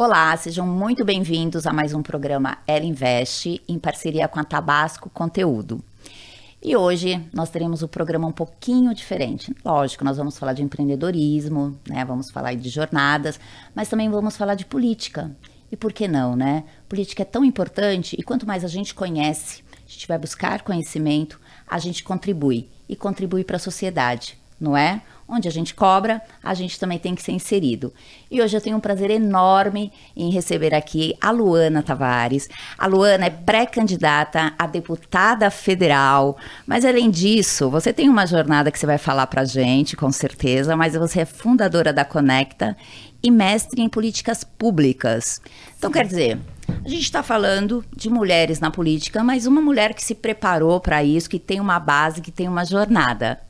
Olá, sejam muito bem-vindos a mais um programa Ela Investe, em parceria com a Tabasco Conteúdo. E hoje nós teremos o um programa um pouquinho diferente. Lógico, nós vamos falar de empreendedorismo, né? Vamos falar de jornadas, mas também vamos falar de política. E por que não, né? Política é tão importante e quanto mais a gente conhece, a gente vai buscar conhecimento, a gente contribui e contribui para a sociedade, não é? Onde a gente cobra, a gente também tem que ser inserido. E hoje eu tenho um prazer enorme em receber aqui a Luana Tavares. A Luana é pré-candidata a deputada federal, mas além disso, você tem uma jornada que você vai falar para a gente, com certeza, mas você é fundadora da Conecta e mestre em políticas públicas. Então, quer dizer, a gente está falando de mulheres na política, mas uma mulher que se preparou para isso, que tem uma base, que tem uma jornada.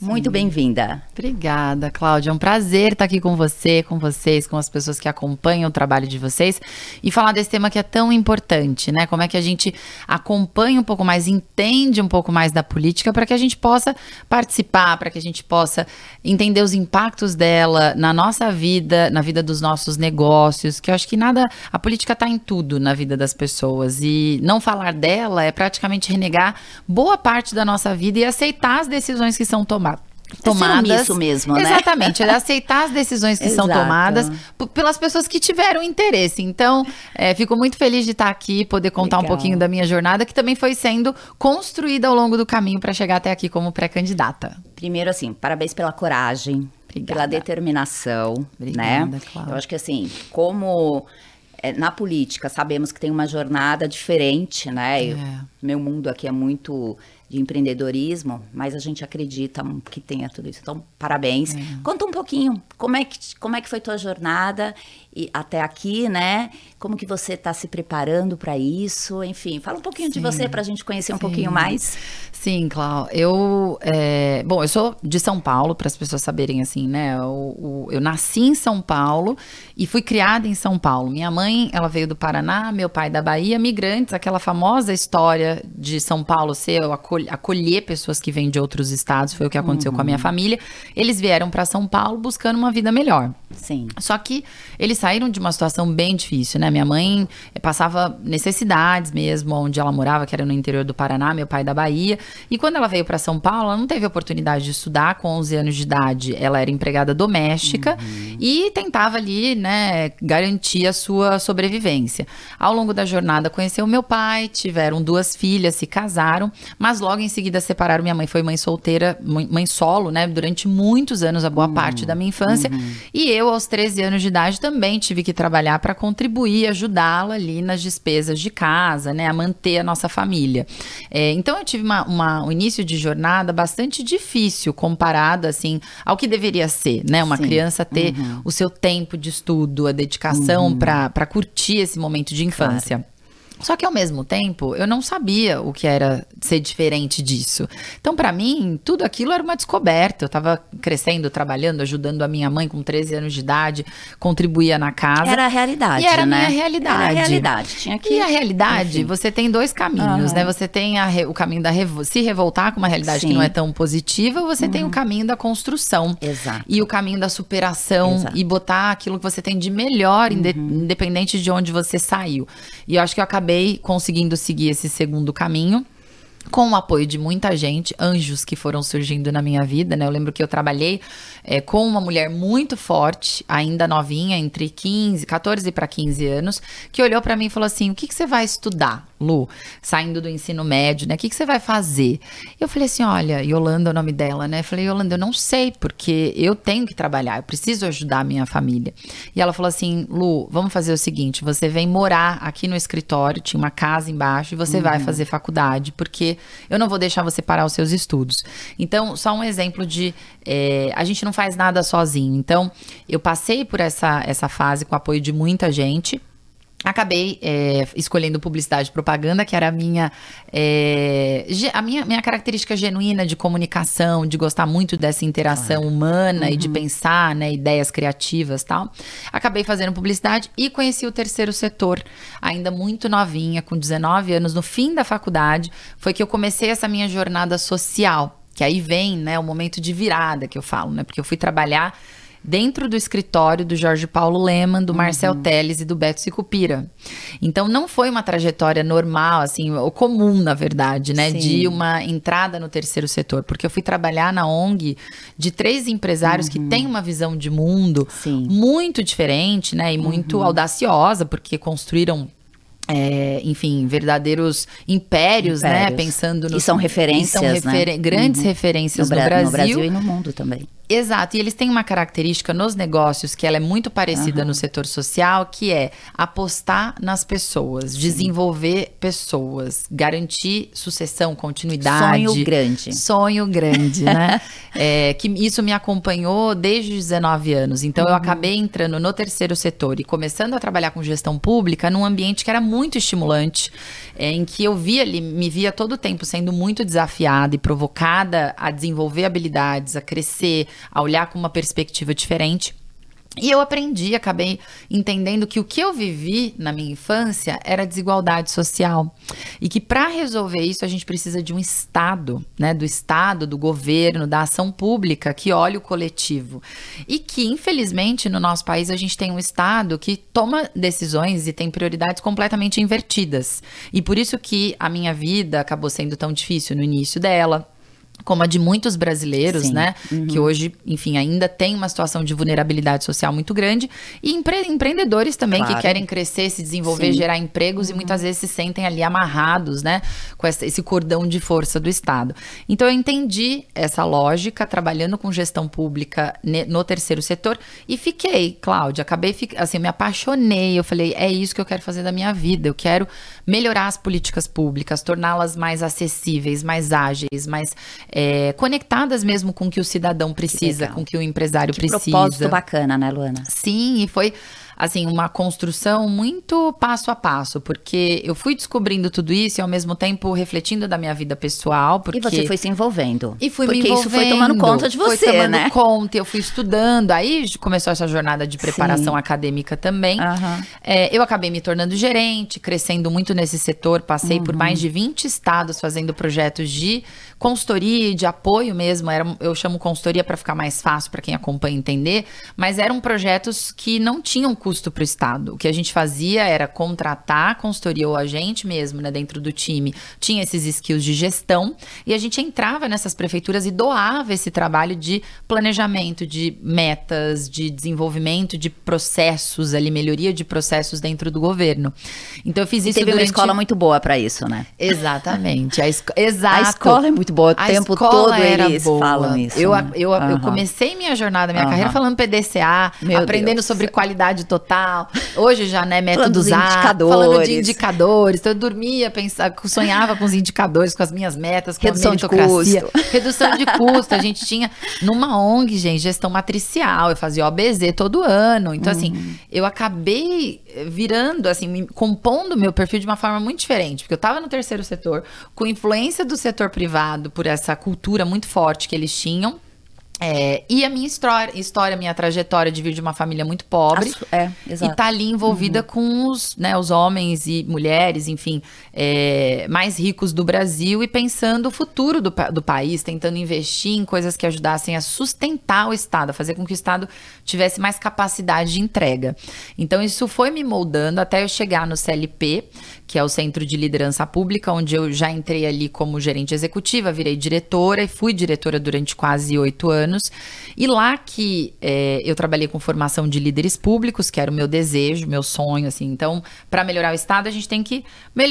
Muito bem-vinda. Obrigada, Cláudia. É um prazer estar aqui com você, com vocês, com as pessoas que acompanham o trabalho de vocês e falar desse tema que é tão importante, né? Como é que a gente acompanha um pouco mais, entende um pouco mais da política para que a gente possa participar, para que a gente possa entender os impactos dela na nossa vida, na vida dos nossos negócios, que eu acho que nada, a política está em tudo na vida das pessoas e não falar dela é praticamente renegar boa parte da nossa vida e aceitar as decisões que são tomadas tomadas. Isso mesmo, né? Exatamente, é aceitar as decisões que são tomadas pelas pessoas que tiveram interesse. Então, é, fico muito feliz de estar aqui, poder contar Legal. um pouquinho da minha jornada, que também foi sendo construída ao longo do caminho para chegar até aqui como pré-candidata. Primeiro, assim, parabéns pela coragem, Obrigada. pela determinação, né? Obrigada, né? Claro. Eu acho que assim, como é, na política sabemos que tem uma jornada diferente, né? É. meu mundo aqui é muito de empreendedorismo, mas a gente acredita que tenha tudo isso. Então, parabéns. É. Conta um pouquinho, como é que, como é que foi tua jornada e até aqui, né? Como que você está se preparando para isso? Enfim, fala um pouquinho Sim. de você para a gente conhecer um Sim. pouquinho mais. Sim, Clau. Eu, é... bom, eu sou de São Paulo, para as pessoas saberem assim, né? Eu, eu, nasci em São Paulo e fui criada em São Paulo. Minha mãe, ela veio do Paraná, meu pai da Bahia, migrantes, aquela famosa história de São Paulo ser acolher pessoas que vêm de outros estados, foi o que aconteceu uhum. com a minha uhum. família. Eles vieram para São Paulo buscando uma vida melhor. Sim. Só que eles saíram de uma situação bem difícil, né? Minha mãe eh, passava necessidades mesmo, onde ela morava, que era no interior do Paraná, meu pai da Bahia. E quando ela veio para São Paulo, ela não teve oportunidade de estudar com 11 anos de idade. Ela era empregada doméstica uhum. e tentava ali, né, garantir a sua sobrevivência. Ao longo da jornada, conheceu meu pai, tiveram duas filhas, se casaram, mas logo em seguida separaram. Minha mãe foi mãe solteira, mãe solo, né, durante muitos anos, a boa uhum. parte da minha infância. Uhum. E eu, aos 13 anos de idade, também tive que trabalhar para contribuir, ajudá-la ali nas despesas de casa, né, a manter a nossa família. É, então eu tive uma, uma, um início de jornada bastante difícil comparado assim ao que deveria ser, né, uma Sim. criança ter uhum. o seu tempo de estudo, a dedicação uhum. para curtir esse momento de infância. Claro. Só que ao mesmo tempo, eu não sabia o que era ser diferente disso. Então, para mim, tudo aquilo era uma descoberta. Eu estava crescendo, trabalhando, ajudando a minha mãe com 13 anos de idade, contribuía na casa. Era a realidade, e era né? a minha realidade. Era a realidade. Tinha que... E a realidade, Enfim. você tem dois caminhos, uhum. né? Você tem re... o caminho da revo... se revoltar com uma realidade Sim. que não é tão positiva, ou você uhum. tem o uhum. caminho da construção. Exato. E o caminho da superação Exato. e botar aquilo que você tem de melhor, uhum. independente de onde você saiu. E eu acho que eu acabei acabei conseguindo seguir esse segundo caminho com o apoio de muita gente, anjos que foram surgindo na minha vida, né? Eu lembro que eu trabalhei é, com uma mulher muito forte, ainda novinha, entre 15, 14 para 15 anos, que olhou para mim e falou assim: "O que, que você vai estudar, Lu? Saindo do ensino médio, né? O que, que você vai fazer?" Eu falei assim: "Olha, Yolanda é o nome dela, né? Eu falei: "Yolanda, eu não sei, porque eu tenho que trabalhar, eu preciso ajudar a minha família." E ela falou assim: "Lu, vamos fazer o seguinte, você vem morar aqui no escritório, tinha uma casa embaixo e você uhum. vai fazer faculdade, porque eu não vou deixar você parar os seus estudos. Então, só um exemplo de é, a gente não faz nada sozinho. Então, eu passei por essa, essa fase com o apoio de muita gente. Acabei é, escolhendo publicidade e propaganda, que era a minha, é, a minha, minha característica genuína de comunicação, de gostar muito dessa interação claro. humana uhum. e de uhum. pensar, né, ideias criativas tal. Acabei fazendo publicidade e conheci o terceiro setor, ainda muito novinha, com 19 anos, no fim da faculdade, foi que eu comecei essa minha jornada social. Que aí vem, né, o momento de virada que eu falo, né? Porque eu fui trabalhar dentro do escritório do Jorge Paulo Leman, do Marcel uhum. Teles e do Beto Sicupira. Então não foi uma trajetória normal, assim, ou comum, na verdade, né? Sim. De uma entrada no terceiro setor. Porque eu fui trabalhar na ONG de três empresários uhum. que têm uma visão de mundo Sim. muito diferente, né? E muito uhum. audaciosa, porque construíram é, enfim, verdadeiros impérios, né? impérios, né? Pensando no. E são referências. são refer né? grandes uhum. referências no, no, Brasil. No Brasil e no mundo também. Exato, e eles têm uma característica nos negócios que ela é muito parecida uhum. no setor social, que é apostar nas pessoas, Sim. desenvolver pessoas, garantir sucessão, continuidade. Sonho grande. Sonho grande, né? é, que isso me acompanhou desde os 19 anos. Então uhum. eu acabei entrando no terceiro setor e começando a trabalhar com gestão pública num ambiente que era muito estimulante, é, em que eu via ali, me via todo o tempo sendo muito desafiada e provocada a desenvolver habilidades, a crescer a olhar com uma perspectiva diferente. E eu aprendi, acabei entendendo que o que eu vivi na minha infância era desigualdade social. E que para resolver isso a gente precisa de um Estado, né? Do Estado, do governo, da ação pública que olhe o coletivo. E que, infelizmente, no nosso país a gente tem um Estado que toma decisões e tem prioridades completamente invertidas. E por isso que a minha vida acabou sendo tão difícil no início dela como a de muitos brasileiros, Sim. né? Uhum. Que hoje, enfim, ainda tem uma situação de vulnerabilidade social muito grande. E empre empreendedores também claro. que querem crescer, se desenvolver, Sim. gerar empregos uhum. e muitas vezes se sentem ali amarrados, né? Com essa, esse cordão de força do Estado. Então eu entendi essa lógica trabalhando com gestão pública no terceiro setor e fiquei, Cláudia, acabei, assim, me apaixonei. Eu falei, é isso que eu quero fazer da minha vida. Eu quero melhorar as políticas públicas, torná-las mais acessíveis, mais ágeis, mais é, conectadas mesmo com o que o cidadão precisa, com o que o empresário que precisa. propósito bacana, né, Luana? Sim, e foi assim, uma construção muito passo a passo, porque eu fui descobrindo tudo isso e ao mesmo tempo refletindo da minha vida pessoal. Porque... E você foi se envolvendo. E fui porque me envolvendo. isso foi tomando conta de você, foi tomando né? conta, eu fui estudando, aí começou essa jornada de preparação Sim. acadêmica também. Uhum. É, eu acabei me tornando gerente, crescendo muito nesse setor, passei uhum. por mais de 20 estados fazendo projetos de consultoria, de apoio mesmo. Era, eu chamo consultoria para ficar mais fácil para quem acompanha entender, mas eram projetos que não tinham custo para o Estado. O que a gente fazia era contratar a consultoria ou a gente mesmo, né, dentro do time, tinha esses skills de gestão e a gente entrava nessas prefeituras e doava esse trabalho de planejamento, de metas, de desenvolvimento de processos ali, melhoria de processos dentro do governo. Então eu fiz isso e teve durante... uma escola muito boa para isso, né? Exatamente. A, esco... Exato. a escola é muito muito boa. O a tempo todo eles boa. falam isso. Eu, né? eu, uhum. eu comecei minha jornada, minha uhum. carreira falando PDCA, Meu aprendendo Deus. sobre qualidade total. Hoje já, né, métodos A, indicadores. falando de indicadores. Então eu dormia, pensava, sonhava com os indicadores, com as minhas metas, com Redução a meritocracia. De custo. Redução de custo. A gente tinha numa ONG, gente, gestão matricial. Eu fazia OBZ todo ano. Então, assim, uhum. assim, eu acabei virando, assim, compondo meu perfil de uma forma muito diferente. Porque eu estava no terceiro setor, com influência do setor privado, por essa cultura muito forte que eles tinham. É, e a minha história, história, minha trajetória de vir de uma família muito pobre. É, exato. E tá ali envolvida uhum. com os, né, os homens e mulheres, enfim, é, mais ricos do Brasil e pensando o futuro do, do país, tentando investir em coisas que ajudassem a sustentar o Estado, a fazer com que o Estado tivesse mais capacidade de entrega. Então, isso foi me moldando até eu chegar no CLP, que é o Centro de Liderança Pública, onde eu já entrei ali como gerente executiva, virei diretora e fui diretora durante quase oito anos. E lá que é, eu trabalhei com formação de líderes públicos, que era o meu desejo, meu sonho, assim. Então, para melhorar o Estado, a gente tem que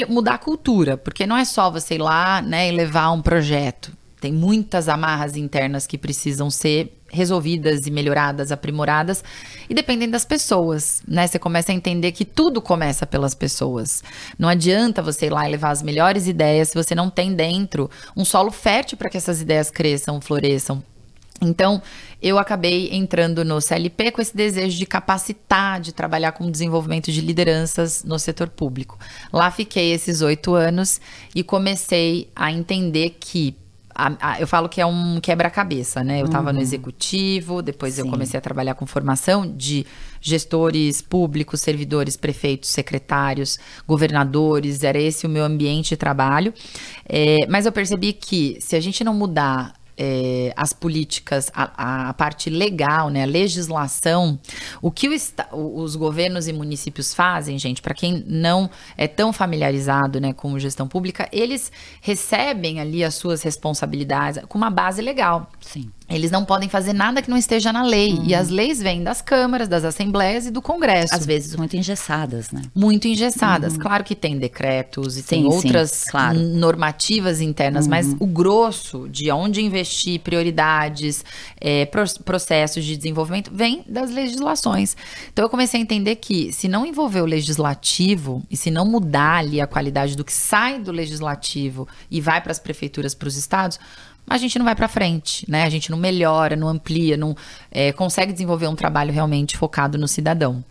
mudar a cultura, porque não é só você ir lá né, e levar um projeto. Tem muitas amarras internas que precisam ser resolvidas e melhoradas, aprimoradas, e dependem das pessoas, né? Você começa a entender que tudo começa pelas pessoas. Não adianta você ir lá e levar as melhores ideias se você não tem dentro um solo fértil para que essas ideias cresçam, floresçam. Então, eu acabei entrando no CLP com esse desejo de capacitar, de trabalhar com desenvolvimento de lideranças no setor público. Lá fiquei esses oito anos e comecei a entender que a, a, eu falo que é um quebra-cabeça, né? Eu estava uhum. no executivo, depois Sim. eu comecei a trabalhar com formação de gestores públicos, servidores, prefeitos, secretários, governadores, era esse o meu ambiente de trabalho. É, mas eu percebi que se a gente não mudar é, as políticas, a, a, parte legal, né, a legislação, o que o, os governos e municípios fazem, gente, para quem não é tão familiarizado né, com gestão pública, eles recebem ali as suas responsabilidades com uma base legal. Sim. Eles não podem fazer nada que não esteja na lei. Uhum. E as leis vêm das câmaras, das assembleias e do Congresso. Às vezes muito engessadas, né? Muito engessadas. Uhum. Claro que tem decretos e sim, tem outras sim, claro. normativas internas, uhum. mas o grosso de onde investir, prioridades, é, processos de desenvolvimento, vem das legislações. Então eu comecei a entender que se não envolver o legislativo e se não mudar ali a qualidade do que sai do legislativo e vai para as prefeituras, para os estados, a gente não vai para frente, né? A gente não melhora, não amplia, não é, consegue desenvolver um trabalho realmente focado no cidadão.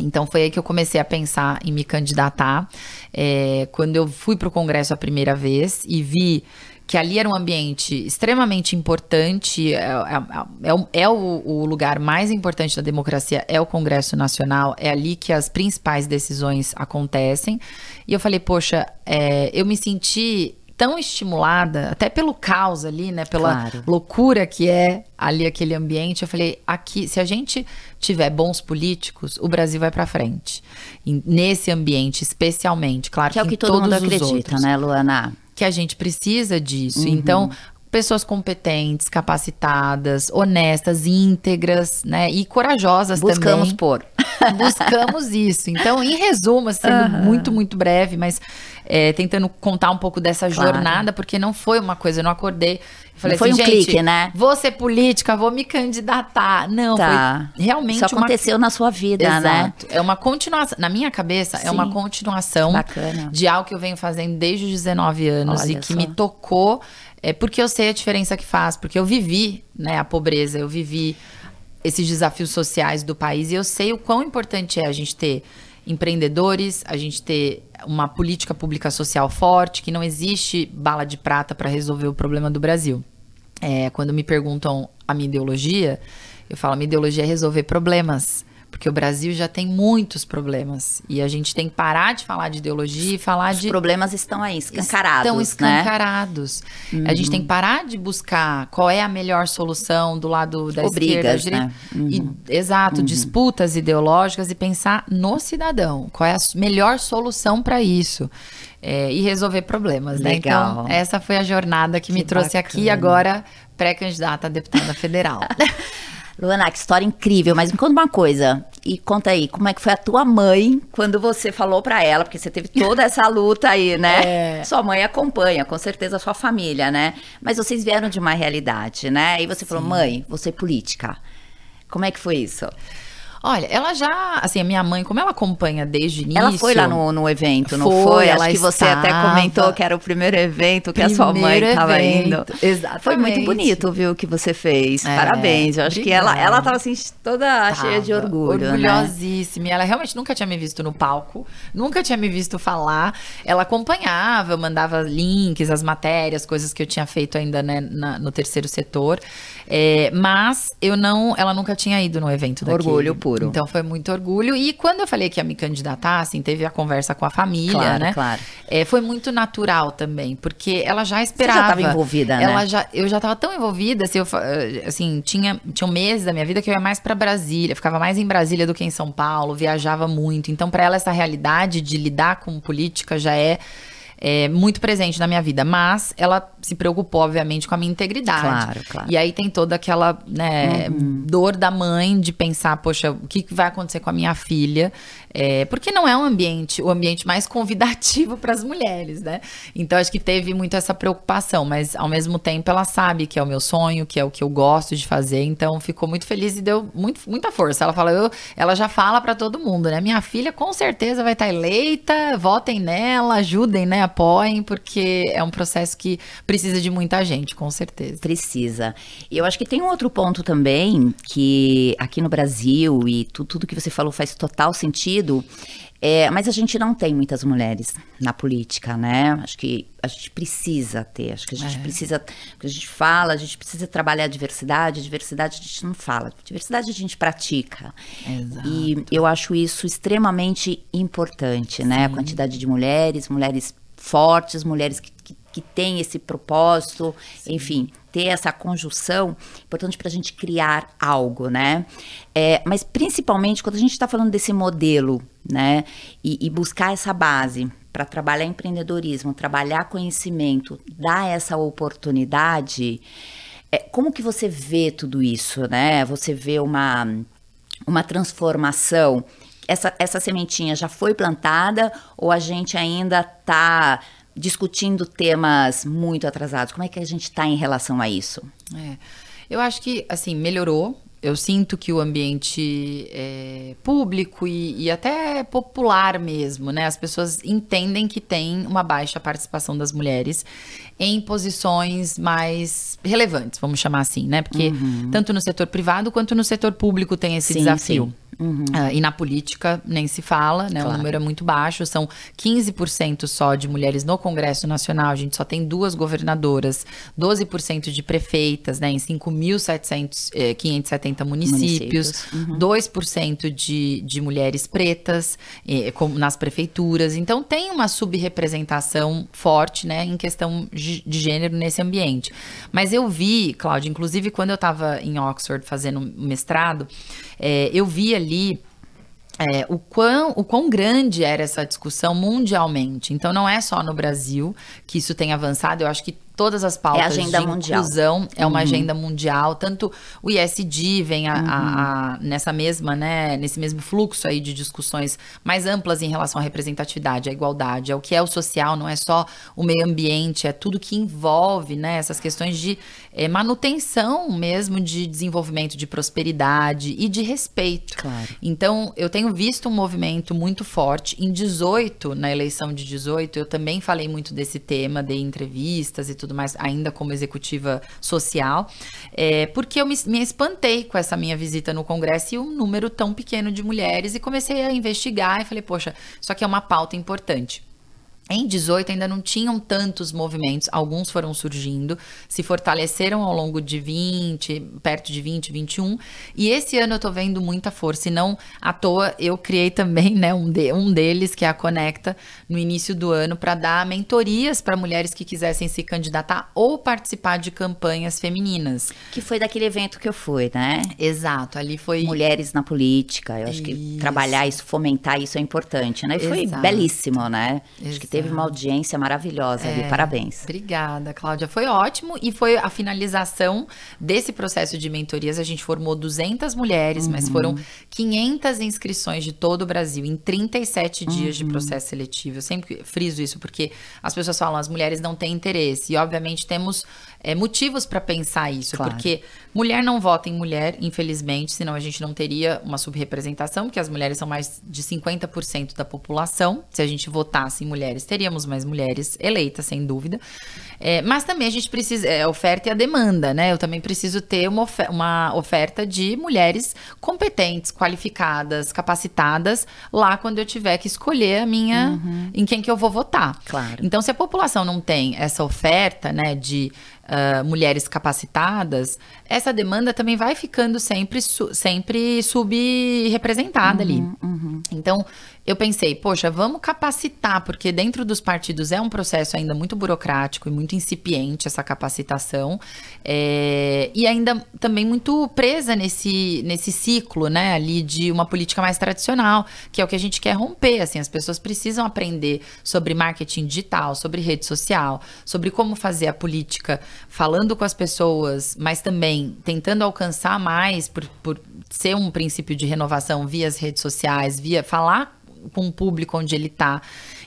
Então foi aí que eu comecei a pensar em me candidatar. É, quando eu fui para o Congresso a primeira vez e vi que ali era um ambiente extremamente importante, é, é, é, é o, o, lugar mais importante da democracia, é o Congresso Nacional, é ali que as principais decisões acontecem. E eu falei, poxa, é, eu me senti tão estimulada, até pelo caos ali, né? Pela claro. loucura que é ali aquele ambiente. Eu falei, aqui, se a gente tiver bons políticos, o Brasil vai para frente. E nesse ambiente, especialmente, claro que, é o que todo mundo acredita, outros, né, Luana? Que a gente precisa disso. Uhum. Então, pessoas competentes, capacitadas, honestas, íntegras, né? E corajosas Buscamos também. Buscamos pôr. Buscamos isso. Então, em resumo, sendo uhum. muito, muito breve, mas é, tentando contar um pouco dessa claro. jornada, porque não foi uma coisa, eu não acordei. Falei não foi assim, um clique, né? Vou ser política, vou me candidatar. Não, tá. foi realmente. Isso aconteceu uma... na sua vida, né? Exato. né? É uma continuação. Na minha cabeça, Sim. é uma continuação Bacana. de algo que eu venho fazendo desde os 19 anos Olha e que só. me tocou. É porque eu sei a diferença que faz, porque eu vivi né, a pobreza, eu vivi esses desafios sociais do país e eu sei o quão importante é a gente ter empreendedores, a gente ter uma política pública social forte, que não existe bala de prata para resolver o problema do Brasil. É, quando me perguntam a minha ideologia, eu falo: minha ideologia é resolver problemas. Porque o Brasil já tem muitos problemas. E a gente tem que parar de falar de ideologia e falar Os de. Os problemas estão aí, escancarados. Estão escancarados. Né? A gente tem que parar de buscar qual é a melhor solução do lado da Ou esquerda. Brigas, né? Uhum. E, exato, uhum. disputas ideológicas e pensar no cidadão. Qual é a melhor solução para isso? É, e resolver problemas, né? Legal. Então, essa foi a jornada que, que me trouxe bacana. aqui agora pré-candidata a deputada federal. Luana, que história incrível, mas me conta uma coisa. E conta aí, como é que foi a tua mãe quando você falou para ela, porque você teve toda essa luta aí, né? É. Sua mãe acompanha, com certeza a sua família, né? Mas vocês vieram de uma realidade, né? E você Sim. falou, mãe, você é política. Como é que foi isso? Olha, ela já, assim, a minha mãe, como ela acompanha desde o início. Ela foi lá no, no evento, não foi? foi? Acho que você até comentou que era o primeiro evento que primeiro a sua mãe estava indo. Exatamente. Foi muito bonito, viu, o que você fez. É, Parabéns. Eu acho obrigada. que ela, ela tava assim, toda tava, cheia de orgulho. Né? Orgulhosíssima. Né? Ela realmente nunca tinha me visto no palco, nunca tinha me visto falar. Ela acompanhava, eu mandava links, as matérias, coisas que eu tinha feito ainda né, na, no terceiro setor. É, mas eu não, ela nunca tinha ido no evento daquele. Orgulho puro. Então foi muito orgulho. E quando eu falei que ia me candidatar, assim, teve a conversa com a família, claro, né? Claro. É, foi muito natural também, porque ela já esperava. Você já estava envolvida, né? Ela já, eu já estava tão envolvida, assim, eu, assim tinha, tinha um mês da minha vida que eu ia mais para Brasília, ficava mais em Brasília do que em São Paulo, viajava muito. Então, para ela, essa realidade de lidar com política já é é, muito presente na minha vida, mas ela se preocupou, obviamente, com a minha integridade. Claro, claro. E aí tem toda aquela né, uhum. dor da mãe de pensar, poxa, o que vai acontecer com a minha filha? É, porque não é um ambiente, o ambiente mais convidativo para as mulheres, né? Então acho que teve muito essa preocupação, mas ao mesmo tempo ela sabe que é o meu sonho, que é o que eu gosto de fazer, então ficou muito feliz e deu muito, muita força. Ela fala, eu, ela já fala para todo mundo, né? Minha filha com certeza vai estar eleita, votem nela, ajudem, né? Apoiem, porque é um processo que precisa de muita gente, com certeza. Precisa. E eu acho que tem um outro ponto também que aqui no Brasil e tu, tudo que você falou faz total sentido sentido. É, mas a gente não tem muitas mulheres na política, né? Acho que a gente precisa ter, acho que a gente é. precisa, a gente fala, a gente precisa trabalhar a diversidade, a diversidade a gente não fala, a diversidade a gente pratica. Exato. E eu acho isso extremamente importante, né? Sim. A quantidade de mulheres, mulheres fortes, mulheres que, que tem esse propósito, Sim. enfim, ter essa conjunção, importante para a gente criar algo, né? É, mas principalmente quando a gente está falando desse modelo, né? E, e buscar essa base para trabalhar empreendedorismo, trabalhar conhecimento, dar essa oportunidade. É, como que você vê tudo isso, né? Você vê uma, uma transformação. Essa, essa sementinha já foi plantada ou a gente ainda está discutindo temas muito atrasados? Como é que a gente está em relação a isso? É, eu acho que, assim, melhorou. Eu sinto que o ambiente é, público e, e, até popular mesmo, né? As pessoas entendem que tem uma baixa participação das mulheres em posições mais relevantes, vamos chamar assim, né? Porque uhum. tanto no setor privado quanto no setor público tem esse sim, desafio. Sim. Uhum. Uh, e na política nem se fala, né? Claro. O número é muito baixo, são 15% só de mulheres no Congresso Nacional, a gente só tem duas governadoras, 12% de prefeitas, né? Em 5.570 eh, municípios, municípios. Uhum. 2% de, de mulheres pretas eh, nas prefeituras. Então tem uma subrepresentação forte, né? Em questão de gênero nesse ambiente. Mas eu vi, Cláudia, inclusive quando eu estava em Oxford fazendo mestrado, é, eu vi ali é, o, quão, o quão grande era essa discussão mundialmente. Então, não é só no Brasil que isso tem avançado, eu acho que todas as pautas é agenda de mundial. inclusão é uma uhum. agenda mundial. Tanto o ISD vem a, uhum. a, a, nessa mesma, né, nesse mesmo fluxo aí de discussões mais amplas em relação à representatividade, à igualdade, ao que é o social, não é só o meio ambiente, é tudo que envolve, né, essas questões de é, manutenção mesmo de desenvolvimento, de prosperidade e de respeito. Claro. Então, eu tenho visto um movimento muito forte. Em 18, na eleição de 18, eu também falei muito desse tema, dei entrevistas e tudo mais, ainda como executiva social, é, porque eu me, me espantei com essa minha visita no Congresso e um número tão pequeno de mulheres e comecei a investigar e falei, poxa, isso aqui é uma pauta importante. Em 18 ainda não tinham tantos movimentos, alguns foram surgindo, se fortaleceram ao longo de 20, perto de 20, 21, e esse ano eu tô vendo muita força, e não à toa eu criei também, né, um, de, um deles, que é a Conecta, no início do ano, para dar mentorias para mulheres que quisessem se candidatar ou participar de campanhas femininas. Que foi daquele evento que eu fui, né? Exato, ali foi... Mulheres na política, eu acho isso. que trabalhar isso, fomentar isso é importante, né? E foi Exato. belíssimo, né? Exato. Acho que teve uma audiência maravilhosa é, ali. Parabéns. Obrigada, Cláudia. Foi ótimo e foi a finalização desse processo de mentorias. A gente formou 200 mulheres, uhum. mas foram 500 inscrições de todo o Brasil em 37 uhum. dias de uhum. processo seletivo. Eu sempre friso isso porque as pessoas falam as mulheres não têm interesse e obviamente temos é, motivos para pensar isso, claro. porque mulher não vota em mulher, infelizmente, senão a gente não teria uma subrepresentação, porque as mulheres são mais de 50% da população. Se a gente votasse em mulheres, teríamos mais mulheres eleitas, sem dúvida. É, mas também a gente precisa, é a oferta e a demanda, né? Eu também preciso ter uma, ofer uma oferta de mulheres competentes, qualificadas, capacitadas, lá quando eu tiver que escolher a minha, uhum. em quem que eu vou votar. Claro. Então, se a população não tem essa oferta, né, de uh, mulheres capacitadas, essa demanda também vai ficando sempre, sempre subrepresentada uhum, ali. Uhum. Então, eu pensei, poxa, vamos capacitar, porque dentro dos partidos é um processo ainda muito burocrático e muito incipiente essa capacitação, é, e ainda também muito presa nesse, nesse ciclo, né, ali de uma política mais tradicional, que é o que a gente quer romper, assim, as pessoas precisam aprender sobre marketing digital, sobre rede social, sobre como fazer a política falando com as pessoas, mas também tentando alcançar mais por, por ser um princípio de renovação via as redes sociais, via falar com o público onde ele está.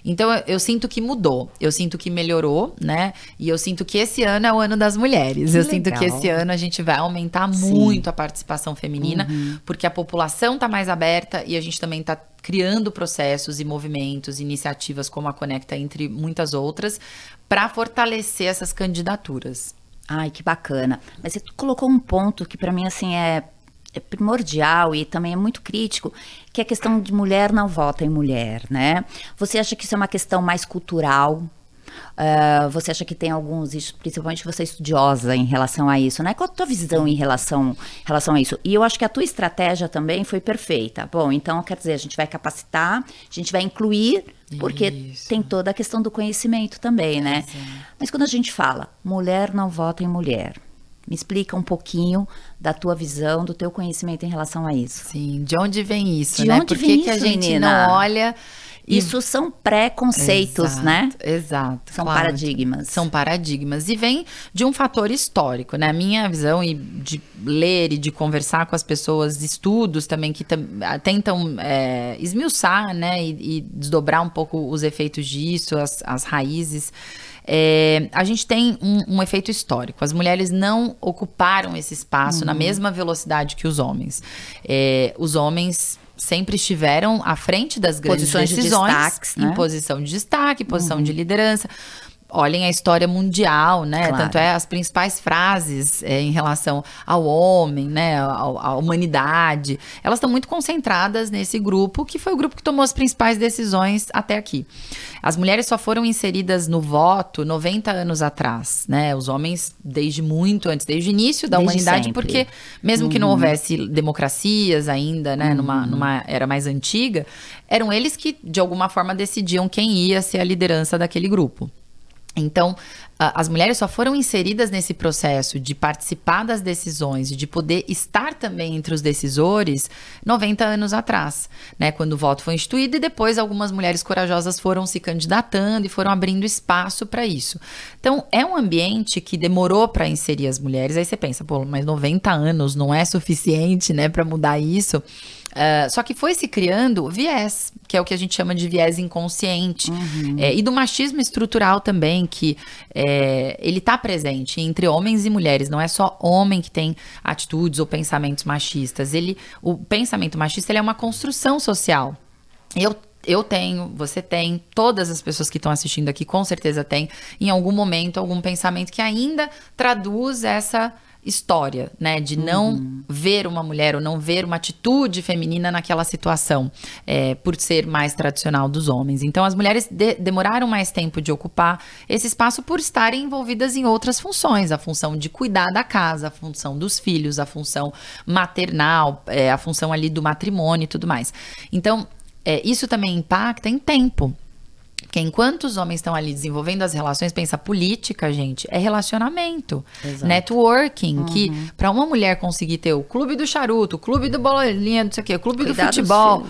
Então eu, eu, sinto que mudou, eu sinto que melhorou, né? E eu sinto que esse ano é o ano das mulheres. Que eu legal. sinto que esse ano a gente vai aumentar Sim. muito a participação feminina, uhum. porque a população está mais aberta e a gente também está criando processos e movimentos, iniciativas como a Conecta, entre muitas outras, para fortalecer essas candidaturas. Ai, que bacana. Mas você colocou um ponto que para mim assim é primordial e também é muito crítico, que é a questão de mulher não vota em mulher, né? Você acha que isso é uma questão mais cultural? Uh, você acha que tem alguns, principalmente você é estudiosa em relação a isso, né? Qual a tua visão em relação, relação a isso? E eu acho que a tua estratégia também foi perfeita. Bom, então quer dizer, a gente vai capacitar, a gente vai incluir, porque isso. tem toda a questão do conhecimento também, né? Mas quando a gente fala, mulher não vota em mulher. Me explica um pouquinho da tua visão, do teu conhecimento em relação a isso. Sim, de onde vem isso, de né? Onde Por que, que a gente menina? não olha isso são preconceitos, exato, né? Exato. São claro, paradigmas. São paradigmas. E vem de um fator histórico, né? A minha visão e de ler e de conversar com as pessoas, estudos também que tentam é, esmiuçar, né? E, e, desdobrar um pouco os efeitos disso, as, as raízes. É, a gente tem um, um, efeito histórico. As mulheres não ocuparam esse espaço uhum. na mesma velocidade que os homens. É, os homens sempre estiveram à frente das grandes Posições decisões, de né? em posição de destaque, posição uhum. de liderança. Olhem a história mundial, né? Claro. Tanto é as principais frases é, em relação ao homem, né? à humanidade. Elas estão muito concentradas nesse grupo, que foi o grupo que tomou as principais decisões até aqui. As mulheres só foram inseridas no voto 90 anos atrás, né? Os homens desde muito antes, desde o início da desde humanidade, sempre. porque mesmo uhum. que não uhum. houvesse democracias ainda, né? Uhum. Numa, numa era mais antiga, eram eles que de alguma forma decidiam quem ia ser a liderança daquele grupo. Então, as mulheres só foram inseridas nesse processo de participar das decisões e de poder estar também entre os decisores 90 anos atrás, né, quando o voto foi instituído e depois algumas mulheres corajosas foram se candidatando e foram abrindo espaço para isso. Então, é um ambiente que demorou para inserir as mulheres. Aí você pensa, pô, mas 90 anos não é suficiente, né, para mudar isso? Uh, só que foi se criando viés, que é o que a gente chama de viés inconsciente. Uhum. É, e do machismo estrutural também, que é, ele está presente entre homens e mulheres. Não é só homem que tem atitudes ou pensamentos machistas. Ele, o pensamento machista é uma construção social. Eu eu tenho, você tem, todas as pessoas que estão assistindo aqui com certeza têm, em algum momento, algum pensamento que ainda traduz essa história, né? De não uhum. ver uma mulher ou não ver uma atitude feminina naquela situação, é, por ser mais tradicional dos homens. Então, as mulheres de demoraram mais tempo de ocupar esse espaço por estarem envolvidas em outras funções, a função de cuidar da casa, a função dos filhos, a função maternal, é, a função ali do matrimônio e tudo mais. Então, é, isso também impacta em tempo. Porque enquanto os homens estão ali desenvolvendo as relações, pensa política, gente, é relacionamento, Exato. networking, uhum. que para uma mulher conseguir ter o clube do charuto, o clube do bolinha, não sei o quê, o clube cuidar do futebol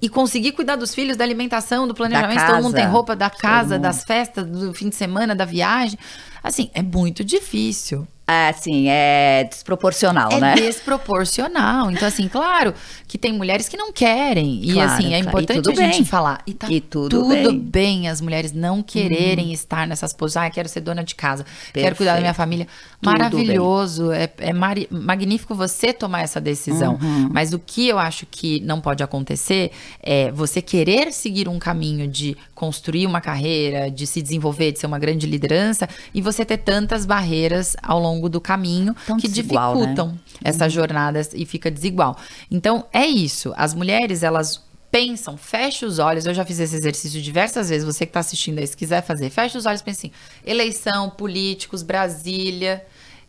e conseguir cuidar dos filhos, da alimentação, do planejamento, todo mundo tem roupa da casa, das festas, do fim de semana, da viagem. Assim, é muito difícil. É, assim, é desproporcional, é né? É desproporcional. Então, assim, claro que tem mulheres que não querem. Claro, e, assim, é importante a bem. gente falar. E tá e tudo, tudo bem. bem. as mulheres não quererem uhum. estar nessas posições. Ah, quero ser dona de casa, Perfeito. quero cuidar da minha família. Maravilhoso. É, é magnífico você tomar essa decisão. Uhum. Mas o que eu acho que não pode acontecer é você querer seguir um caminho de construir uma carreira, de se desenvolver, de ser uma grande liderança, e você ter tantas barreiras ao longo longo do caminho Tão que desigual, né? dificultam né? essa jornada e fica desigual. Então, é isso. As mulheres, elas pensam, fecha os olhos. Eu já fiz esse exercício diversas vezes. Você que está assistindo aí, se quiser fazer, fecha os olhos e pensa assim: eleição, políticos, Brasília.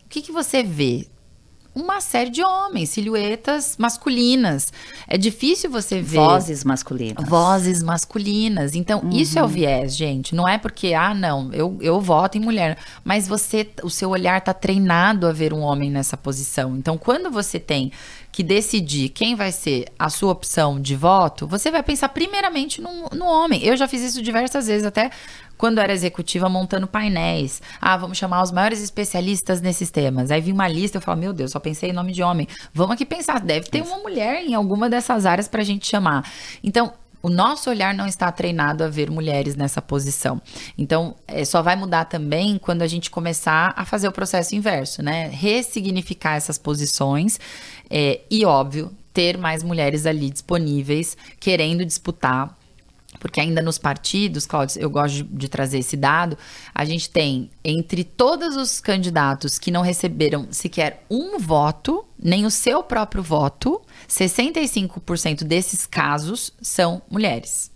O que, que você vê? Uma série de homens, silhuetas masculinas. É difícil você ver. Vozes masculinas. Vozes masculinas. Então, uhum. isso é o viés, gente. Não é porque, ah, não, eu, eu voto em mulher. Mas você, o seu olhar está treinado a ver um homem nessa posição. Então, quando você tem que decidir quem vai ser a sua opção de voto, você vai pensar primeiramente no, no homem. Eu já fiz isso diversas vezes, até quando era executiva, montando painéis. Ah, vamos chamar os maiores especialistas nesses temas. Aí vi uma lista, eu falo, meu Deus, só pensei em nome de homem. Vamos aqui pensar, deve ter uma mulher em alguma dessas áreas para a gente chamar. Então, o nosso olhar não está treinado a ver mulheres nessa posição. Então, é, só vai mudar também quando a gente começar a fazer o processo inverso, né? Ressignificar essas posições é, e, óbvio, ter mais mulheres ali disponíveis, querendo disputar porque ainda nos partidos, Cláudio, eu gosto de, de, trazer esse dado, a gente tem entre todos os candidatos que não receberam sequer um voto, nem o seu próprio voto, 65% desses casos são mulheres.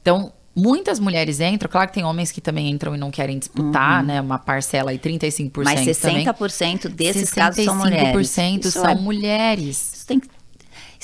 Então, muitas mulheres entram, claro que tem homens que também entram e não querem disputar, uhum. né? Uma parcela aí, 35% Mas 60% também. desses casos são mulheres. 65% são é... mulheres. Isso tem que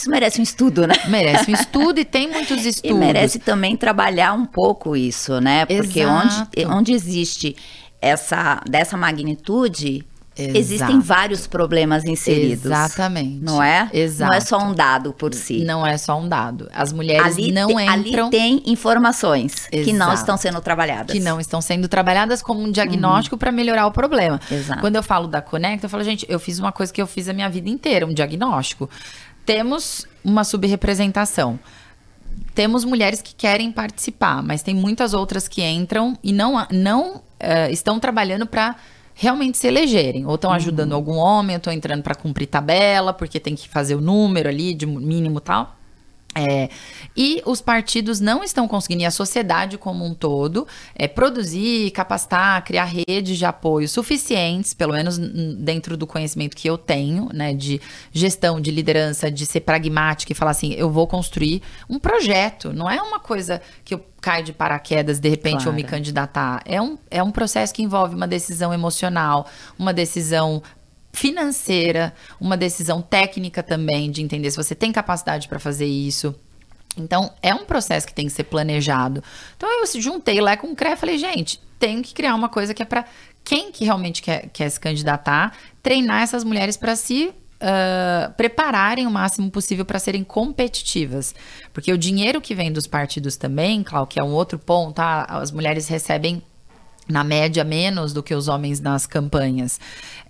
isso merece um estudo, né? Merece um estudo e tem muitos estudos. E merece também trabalhar um pouco isso, né? Porque onde, onde existe essa dessa magnitude, Exato. Existem vários problemas inseridos. Exatamente. Não é? Exato. Não é só um dado por si. Não é só um dado. As mulheres ali não te, entram. Ali tem informações Exato. que não estão sendo trabalhadas. Que não estão sendo trabalhadas como um diagnóstico uhum. para melhorar o problema. Exato. Quando eu falo da Conecta, eu falo, gente, eu fiz uma coisa que eu fiz a minha vida inteira, um diagnóstico. Temos uma subrepresentação temos mulheres que querem participar, mas tem muitas outras que entram e não, não uh, estão trabalhando para realmente se elegerem. Ou estão ajudando uhum. algum homem, ou estão entrando para cumprir tabela, porque tem que fazer o número ali de mínimo tal. É, e os partidos não estão conseguindo, e a sociedade como um todo, é, produzir, capacitar, criar redes de apoio suficientes, pelo menos dentro do conhecimento que eu tenho, né, de gestão, de liderança, de ser pragmática e falar assim: eu vou construir um projeto, não é uma coisa que eu caio de paraquedas de repente claro. ou me candidatar. É um, é um processo que envolve uma decisão emocional, uma decisão financeira, uma decisão técnica também de entender se você tem capacidade para fazer isso. Então, é um processo que tem que ser planejado. Então, eu juntei lá com o CRE e falei, gente, tenho que criar uma coisa que é para quem que realmente quer, quer se candidatar, treinar essas mulheres para se Uh, prepararem o máximo possível para serem competitivas. Porque o dinheiro que vem dos partidos também, Clau, que é um outro ponto, tá? as mulheres recebem na média menos do que os homens nas campanhas.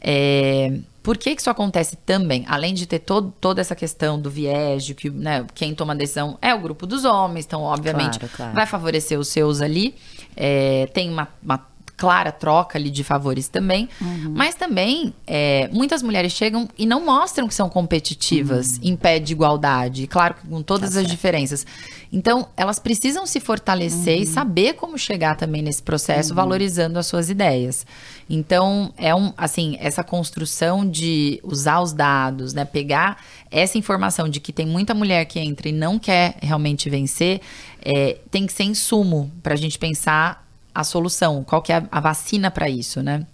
É, por que, que isso acontece também? Além de ter todo, toda essa questão do viés, de que né, quem toma a decisão é o grupo dos homens, então, obviamente, claro, claro. vai favorecer os seus ali. É, tem uma, uma clara troca ali de favores também. Uhum. Mas também, é, muitas mulheres chegam e não mostram que são competitivas uhum. em pé de igualdade. Claro, com todas tá as diferenças. Então, elas precisam se fortalecer uhum. e saber como chegar também nesse processo, uhum. valorizando as suas ideias. Então, é um, assim, essa construção de usar os dados, né? Pegar essa informação de que tem muita mulher que entra e não quer realmente vencer, é, tem que ser insumo para a gente pensar a solução, qual que é a, a vacina para isso, né?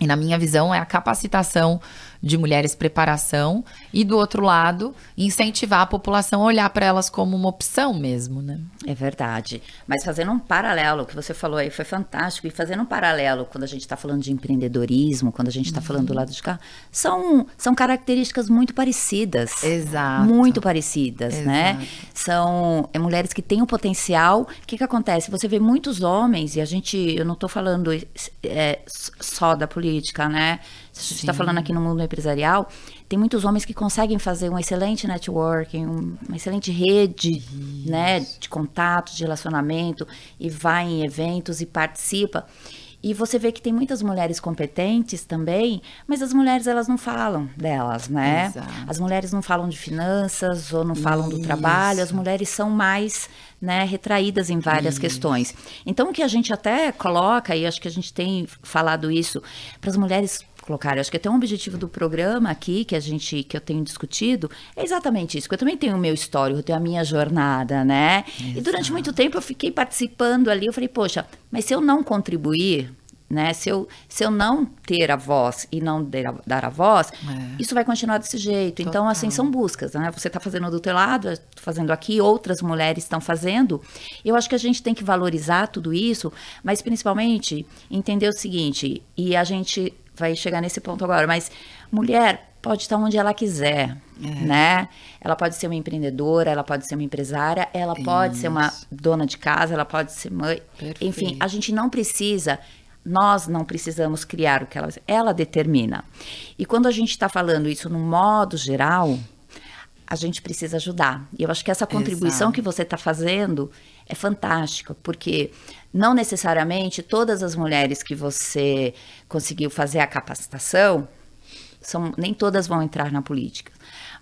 E na minha visão é a capacitação de mulheres preparação e do outro lado incentivar a população a olhar para elas como uma opção mesmo, né? É verdade. Mas fazendo um paralelo, o que você falou aí foi fantástico e fazendo um paralelo quando a gente está falando de empreendedorismo, quando a gente está uhum. falando do lado de cá, são são características muito parecidas. Exato. Muito parecidas, né? Exato. né? São é, mulheres que têm o um potencial. O que que acontece? Você vê muitos homens e a gente, eu não estou falando é, só da política, né? A gente está falando aqui no mundo empresarial, tem muitos homens que conseguem fazer um excelente networking, uma excelente rede né, de contatos, de relacionamento, e vai em eventos e participa. E você vê que tem muitas mulheres competentes também, mas as mulheres elas não falam delas, né? Exato. As mulheres não falam de finanças ou não falam Isso. do trabalho, as mulheres são mais né, retraídas em várias isso. questões. Então, o que a gente até coloca, e acho que a gente tem falado isso, para as mulheres colocar. Eu acho que até um objetivo do programa aqui que a gente que eu tenho discutido é exatamente isso. Que eu também tenho o meu histórico, eu tenho a minha jornada, né? Exato. E durante muito tempo eu fiquei participando ali. Eu falei, poxa, mas se eu não contribuir, né? Se eu, se eu não ter a voz e não dar a, dar a voz, é. isso vai continuar desse jeito. Total. Então, assim, são buscas, né? Você está fazendo do teu lado, fazendo aqui, outras mulheres estão fazendo. Eu acho que a gente tem que valorizar tudo isso, mas principalmente entender o seguinte, e a gente vai chegar nesse ponto agora, mas mulher pode estar onde ela quiser, é. né? Ela pode ser uma empreendedora, ela pode ser uma empresária, ela pode ser uma dona de casa, ela pode ser mãe. Perfeito. Enfim, a gente não precisa nós não precisamos criar o que ela ela determina. E quando a gente está falando isso no modo geral, a gente precisa ajudar. E eu acho que essa contribuição Exato. que você está fazendo é fantástica, porque não necessariamente todas as mulheres que você conseguiu fazer a capacitação, são, nem todas vão entrar na política.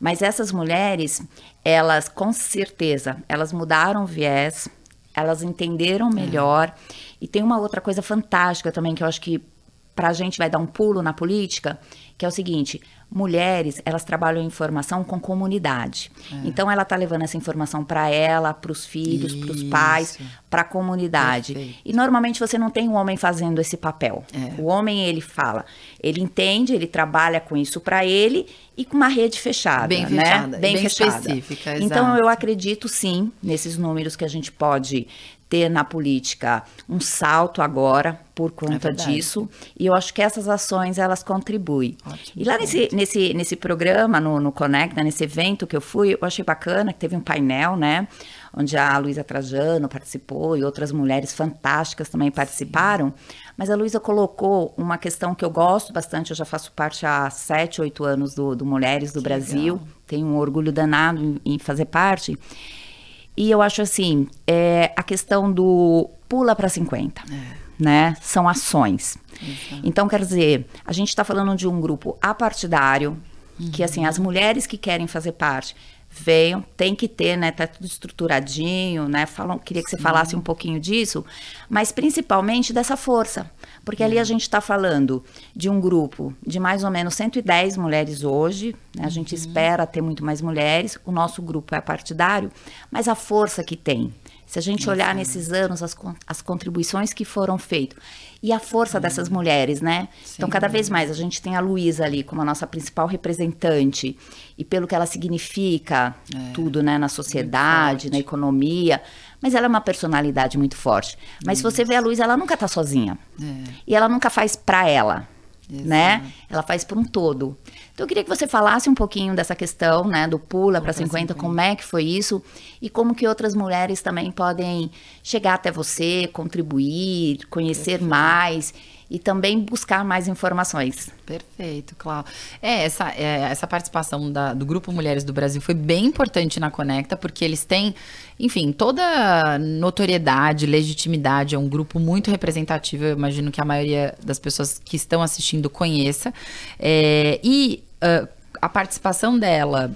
Mas essas mulheres, elas com certeza, elas mudaram o viés, elas entenderam melhor. É. E tem uma outra coisa fantástica também que eu acho que para a gente vai dar um pulo na política, que é o seguinte: mulheres, elas trabalham informação com comunidade. É. Então, ela está levando essa informação para ela, para os filhos, para os pais, para a comunidade. Perfeito. E normalmente você não tem um homem fazendo esse papel. É. O homem, ele fala, ele entende, ele trabalha com isso para ele e com uma rede fechada, bem né? fechada, bem, bem fechada. específica. Então, exato. eu acredito sim nesses números que a gente pode ter na política um salto agora por conta é disso. E eu acho que essas ações elas contribuem. Ótimo, e lá nesse, nesse, nesse programa no, no Conecta nesse evento que eu fui eu achei bacana que teve um painel né onde a Luísa Trajano participou e outras mulheres fantásticas também participaram. Mas a Luísa colocou uma questão que eu gosto bastante eu já faço parte há sete oito anos do, do Mulheres do que Brasil. legal. tenho um orgulho danado em, em fazer parte e eu acho assim, é, a questão do pula para 50, é. né? São ações. Exato. Então, quer dizer, a gente está falando de um grupo apartidário, uhum. que assim, as mulheres que querem fazer parte venham, tem que ter, né? Tá tudo estruturadinho, né? Falam, queria que Sim. você falasse um pouquinho disso, mas principalmente dessa força. Porque ali a gente está falando de um grupo de mais ou menos 110 mulheres hoje, né? a gente uhum. espera ter muito mais mulheres, o nosso grupo é partidário, mas a força que tem. Se a gente olhar nesses anos as, as contribuições que foram feitas e a força dessas mulheres, né? Sim. Então, cada vez mais a gente tem a Luísa ali como a nossa principal representante e pelo que ela significa é. tudo, né, na sociedade, na economia. Mas ela é uma personalidade muito forte. Mas se você vê a Luísa, ela nunca tá sozinha. É. E ela nunca faz pra ela. Exato. né? Ela faz por um todo. Então eu queria que você falasse um pouquinho dessa questão, né, do pula para 50, 50, como é que foi isso e como que outras mulheres também podem chegar até você, contribuir, conhecer Perfeito. mais e também buscar mais informações. Perfeito, claro. É, essa, é, essa participação da, do Grupo Mulheres do Brasil foi bem importante na Conecta, porque eles têm, enfim, toda notoriedade, legitimidade, é um grupo muito representativo, eu imagino que a maioria das pessoas que estão assistindo conheça. É, e uh, a participação dela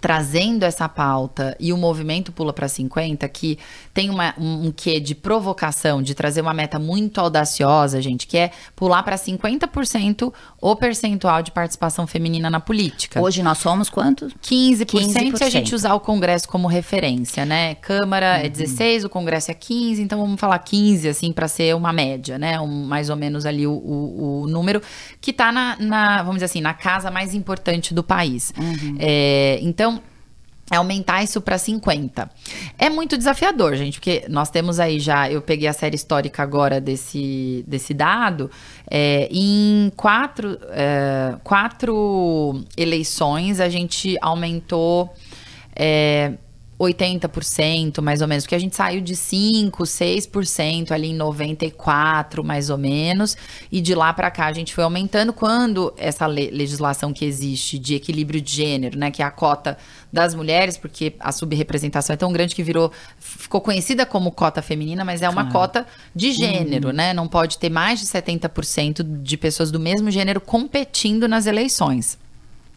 trazendo essa pauta e o movimento Pula para 50, que tem uma, um, um quê de provocação, de trazer uma meta muito audaciosa, gente, que é pular para 50% o percentual de participação feminina na política. Hoje nós somos quantos? 15%, 15%. se a gente usar o Congresso como referência, né? Câmara é uhum. é 16, o Congresso é 15, então vamos falar 15, assim, para ser uma média, né? Um, mais ou menos ali o, o, o número que está na, na, vamos dizer assim, na casa mais importante do país. Uhum. É, então, é aumentar isso para 50. É muito desafiador, gente, porque nós temos aí já, eu peguei a série histórica agora desse, desse dado, é, em quatro, é, quatro eleições a gente aumentou. É, 80% mais ou menos, porque a gente saiu de 5, 6% ali em 94 mais ou menos, e de lá para cá a gente foi aumentando quando essa le legislação que existe de equilíbrio de gênero, né, que é a cota das mulheres, porque a subrepresentação é tão grande que virou ficou conhecida como cota feminina, mas é uma claro. cota de gênero, uhum. né? Não pode ter mais de 70% de pessoas do mesmo gênero competindo nas eleições.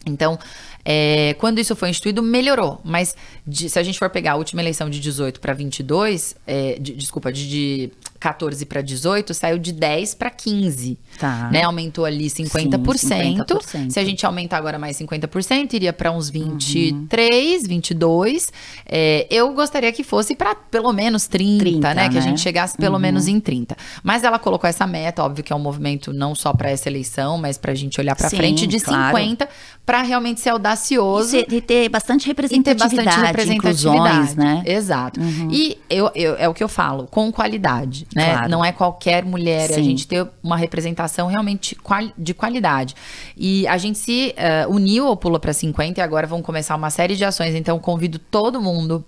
Então, é, quando isso foi instituído, melhorou. Mas de, se a gente for pegar a última eleição de 18 para 22, é, de, desculpa, de, de 14 para 18, saiu de 10 para 15. Tá. Né? Aumentou ali 50%. Sim, 50%. Se a gente aumentar agora mais 50%, iria para uns 23, uhum. 22. É, eu gostaria que fosse para pelo menos 30, 30 né? né? Que a gente chegasse pelo uhum. menos em 30. Mas ela colocou essa meta, óbvio que é um movimento não só para essa eleição, mas para a gente olhar para frente de claro. 50 para realmente ser audacioso. E, ter bastante representatividade, ter bastante representatividade, né? Exato. Uhum. E eu, eu, é o que eu falo, com qualidade, né? Claro. Não é qualquer mulher, Sim. a gente ter uma representação realmente de qualidade. E a gente se uh, uniu ao Pula para 50 e agora vão começar uma série de ações, então convido todo mundo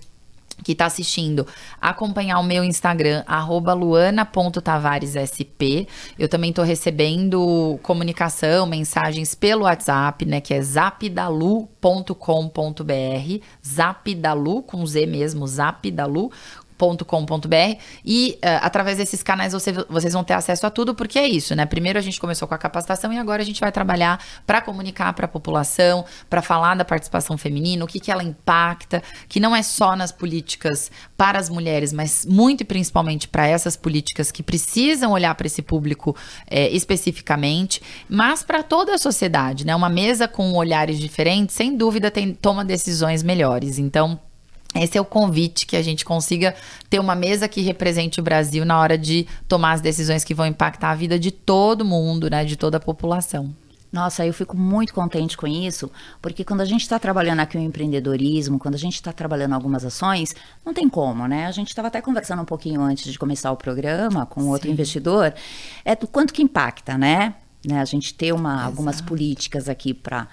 que está assistindo, acompanhar o meu Instagram, luana.tavaresSP. Eu também estou recebendo comunicação, mensagens pelo WhatsApp, né? Que é zapdalu.com.br. Zapdalu, com Z mesmo, zapdalu com.br e uh, através desses canais você, vocês vão ter acesso a tudo, porque é isso, né? Primeiro a gente começou com a capacitação e agora a gente vai trabalhar para comunicar para a população, para falar da participação feminina, o que, que ela impacta, que não é só nas políticas para as mulheres, mas muito e principalmente para essas políticas que precisam olhar para esse público é, especificamente, mas para toda a sociedade, né? Uma mesa com olhares diferentes, sem dúvida, tem, toma decisões melhores. Então, esse é o convite que a gente consiga ter uma mesa que represente o Brasil na hora de tomar as decisões que vão impactar a vida de todo mundo, né, de toda a população. Nossa, eu fico muito contente com isso, porque quando a gente está trabalhando aqui o empreendedorismo, quando a gente está trabalhando algumas ações, não tem como, né? A gente estava até conversando um pouquinho antes de começar o programa com outro Sim. investidor, é do quanto que impacta, né? Né, a gente ter uma, algumas políticas aqui para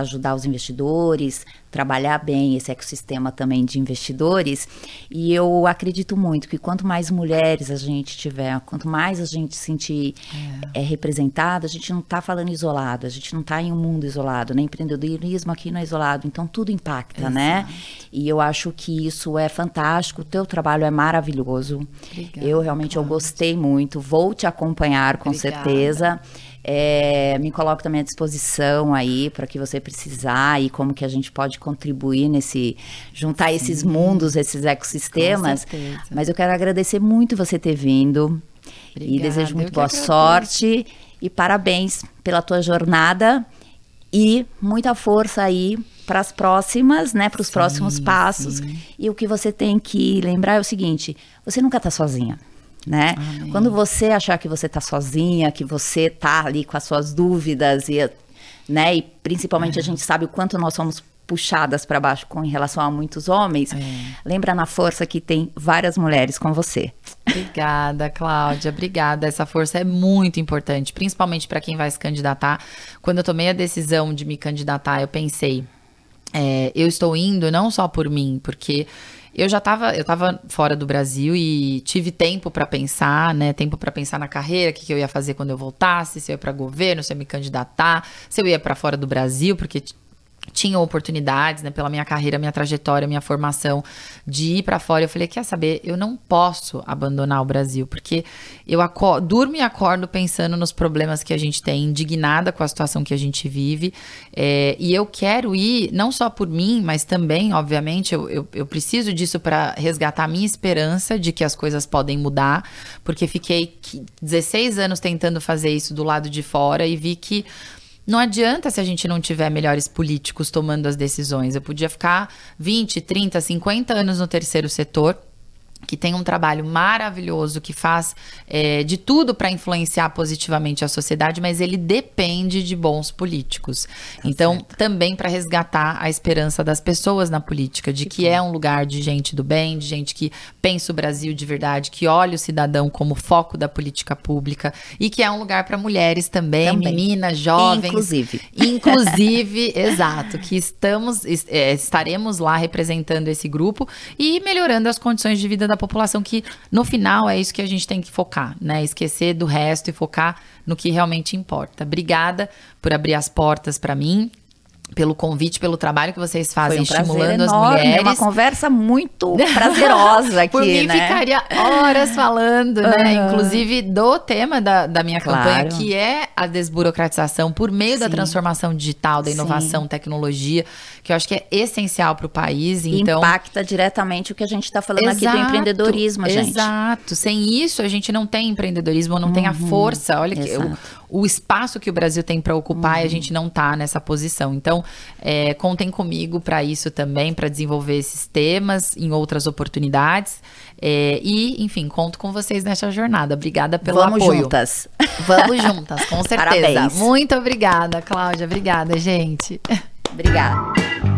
ajudar os investidores, trabalhar bem esse ecossistema também de investidores. E eu acredito muito que quanto mais mulheres a gente tiver, quanto mais a gente se sentir é. É, representada, a gente não está falando isolado, a gente não está em um mundo isolado, né? Empreendedorismo aqui não é isolado, então tudo impacta, né? Exato. né? E eu acho que isso é fantástico, o teu trabalho é maravilhoso. Obrigada, eu realmente eu gostei muito, vou te acompanhar com Obrigada. certeza. É, me coloco também à disposição aí para que você precisar e como que a gente pode contribuir nesse juntar Sim. esses mundos, esses ecossistemas. Mas eu quero agradecer muito você ter vindo Obrigada, e desejo muito boa sorte e parabéns pela tua jornada e muita força aí para as próximas, né, para os próximos passos. Sim. E o que você tem que lembrar é o seguinte: você nunca está sozinha né? Amém. Quando você achar que você está sozinha, que você está ali com as suas dúvidas e, né? E principalmente é. a gente sabe o quanto nós somos puxadas para baixo com em relação a muitos homens. É. Lembra na força que tem várias mulheres com você. Obrigada, Cláudia. Obrigada. Essa força é muito importante, principalmente para quem vai se candidatar. Quando eu tomei a decisão de me candidatar, eu pensei, é, eu estou indo não só por mim, porque eu já estava eu tava fora do Brasil e tive tempo para pensar, né? Tempo para pensar na carreira, o que, que, eu ia fazer quando eu voltasse, se eu ia para governo, se eu ia me candidatar, se eu ia para fora do Brasil, porque tinha oportunidades, né, pela minha carreira, minha trajetória, minha formação, de ir para fora. Eu falei, quer saber, eu não posso abandonar o Brasil, porque eu durmo e acordo pensando nos problemas que a gente tem, indignada com a situação que a gente vive, é, e eu quero ir, não só por mim, mas também, obviamente, eu, eu, eu preciso disso para resgatar a minha esperança de que as coisas podem mudar, porque fiquei 16 anos tentando fazer isso do lado de fora e vi que não adianta se a gente não tiver melhores políticos tomando as decisões. Eu podia ficar 20, 30, 50 anos no terceiro setor que tem um trabalho maravilhoso, que faz é, de tudo para influenciar positivamente a sociedade, mas ele depende de bons políticos. Tá então, certo. também para resgatar a esperança das pessoas na política, de que, que é um lugar de gente do bem, de gente que pensa o Brasil de verdade, que olha o cidadão como foco da política pública e que é um lugar para mulheres também, também, meninas, jovens. Inclusive. Inclusive, exato, que estamos, é, estaremos lá representando esse grupo e melhorando as condições de vida da população, que no final é isso que a gente tem que focar, né? Esquecer do resto e focar no que realmente importa. Obrigada por abrir as portas para mim pelo convite, pelo trabalho que vocês fazem, um estimulando as mulheres. É uma conversa muito prazerosa aqui, Por mim, né? ficaria horas falando, uhum. né? Inclusive do tema da, da minha claro. campanha, que é a desburocratização por meio Sim. da transformação digital, da inovação, Sim. tecnologia, que eu acho que é essencial para o país. Então impacta diretamente o que a gente está falando exato, aqui do empreendedorismo, gente. Exato. Sem isso a gente não tem empreendedorismo, não uhum. tem a uhum. força. Olha que o, o espaço que o Brasil tem para ocupar uhum. e a uhum. gente não está nessa posição. Então, é, contem comigo para isso também, para desenvolver esses temas em outras oportunidades. É, e, enfim, conto com vocês nessa jornada. Obrigada pelo Vamos apoio. juntas. Vamos juntas, com certeza. Parabéns. Muito obrigada, Cláudia. Obrigada, gente. Obrigada.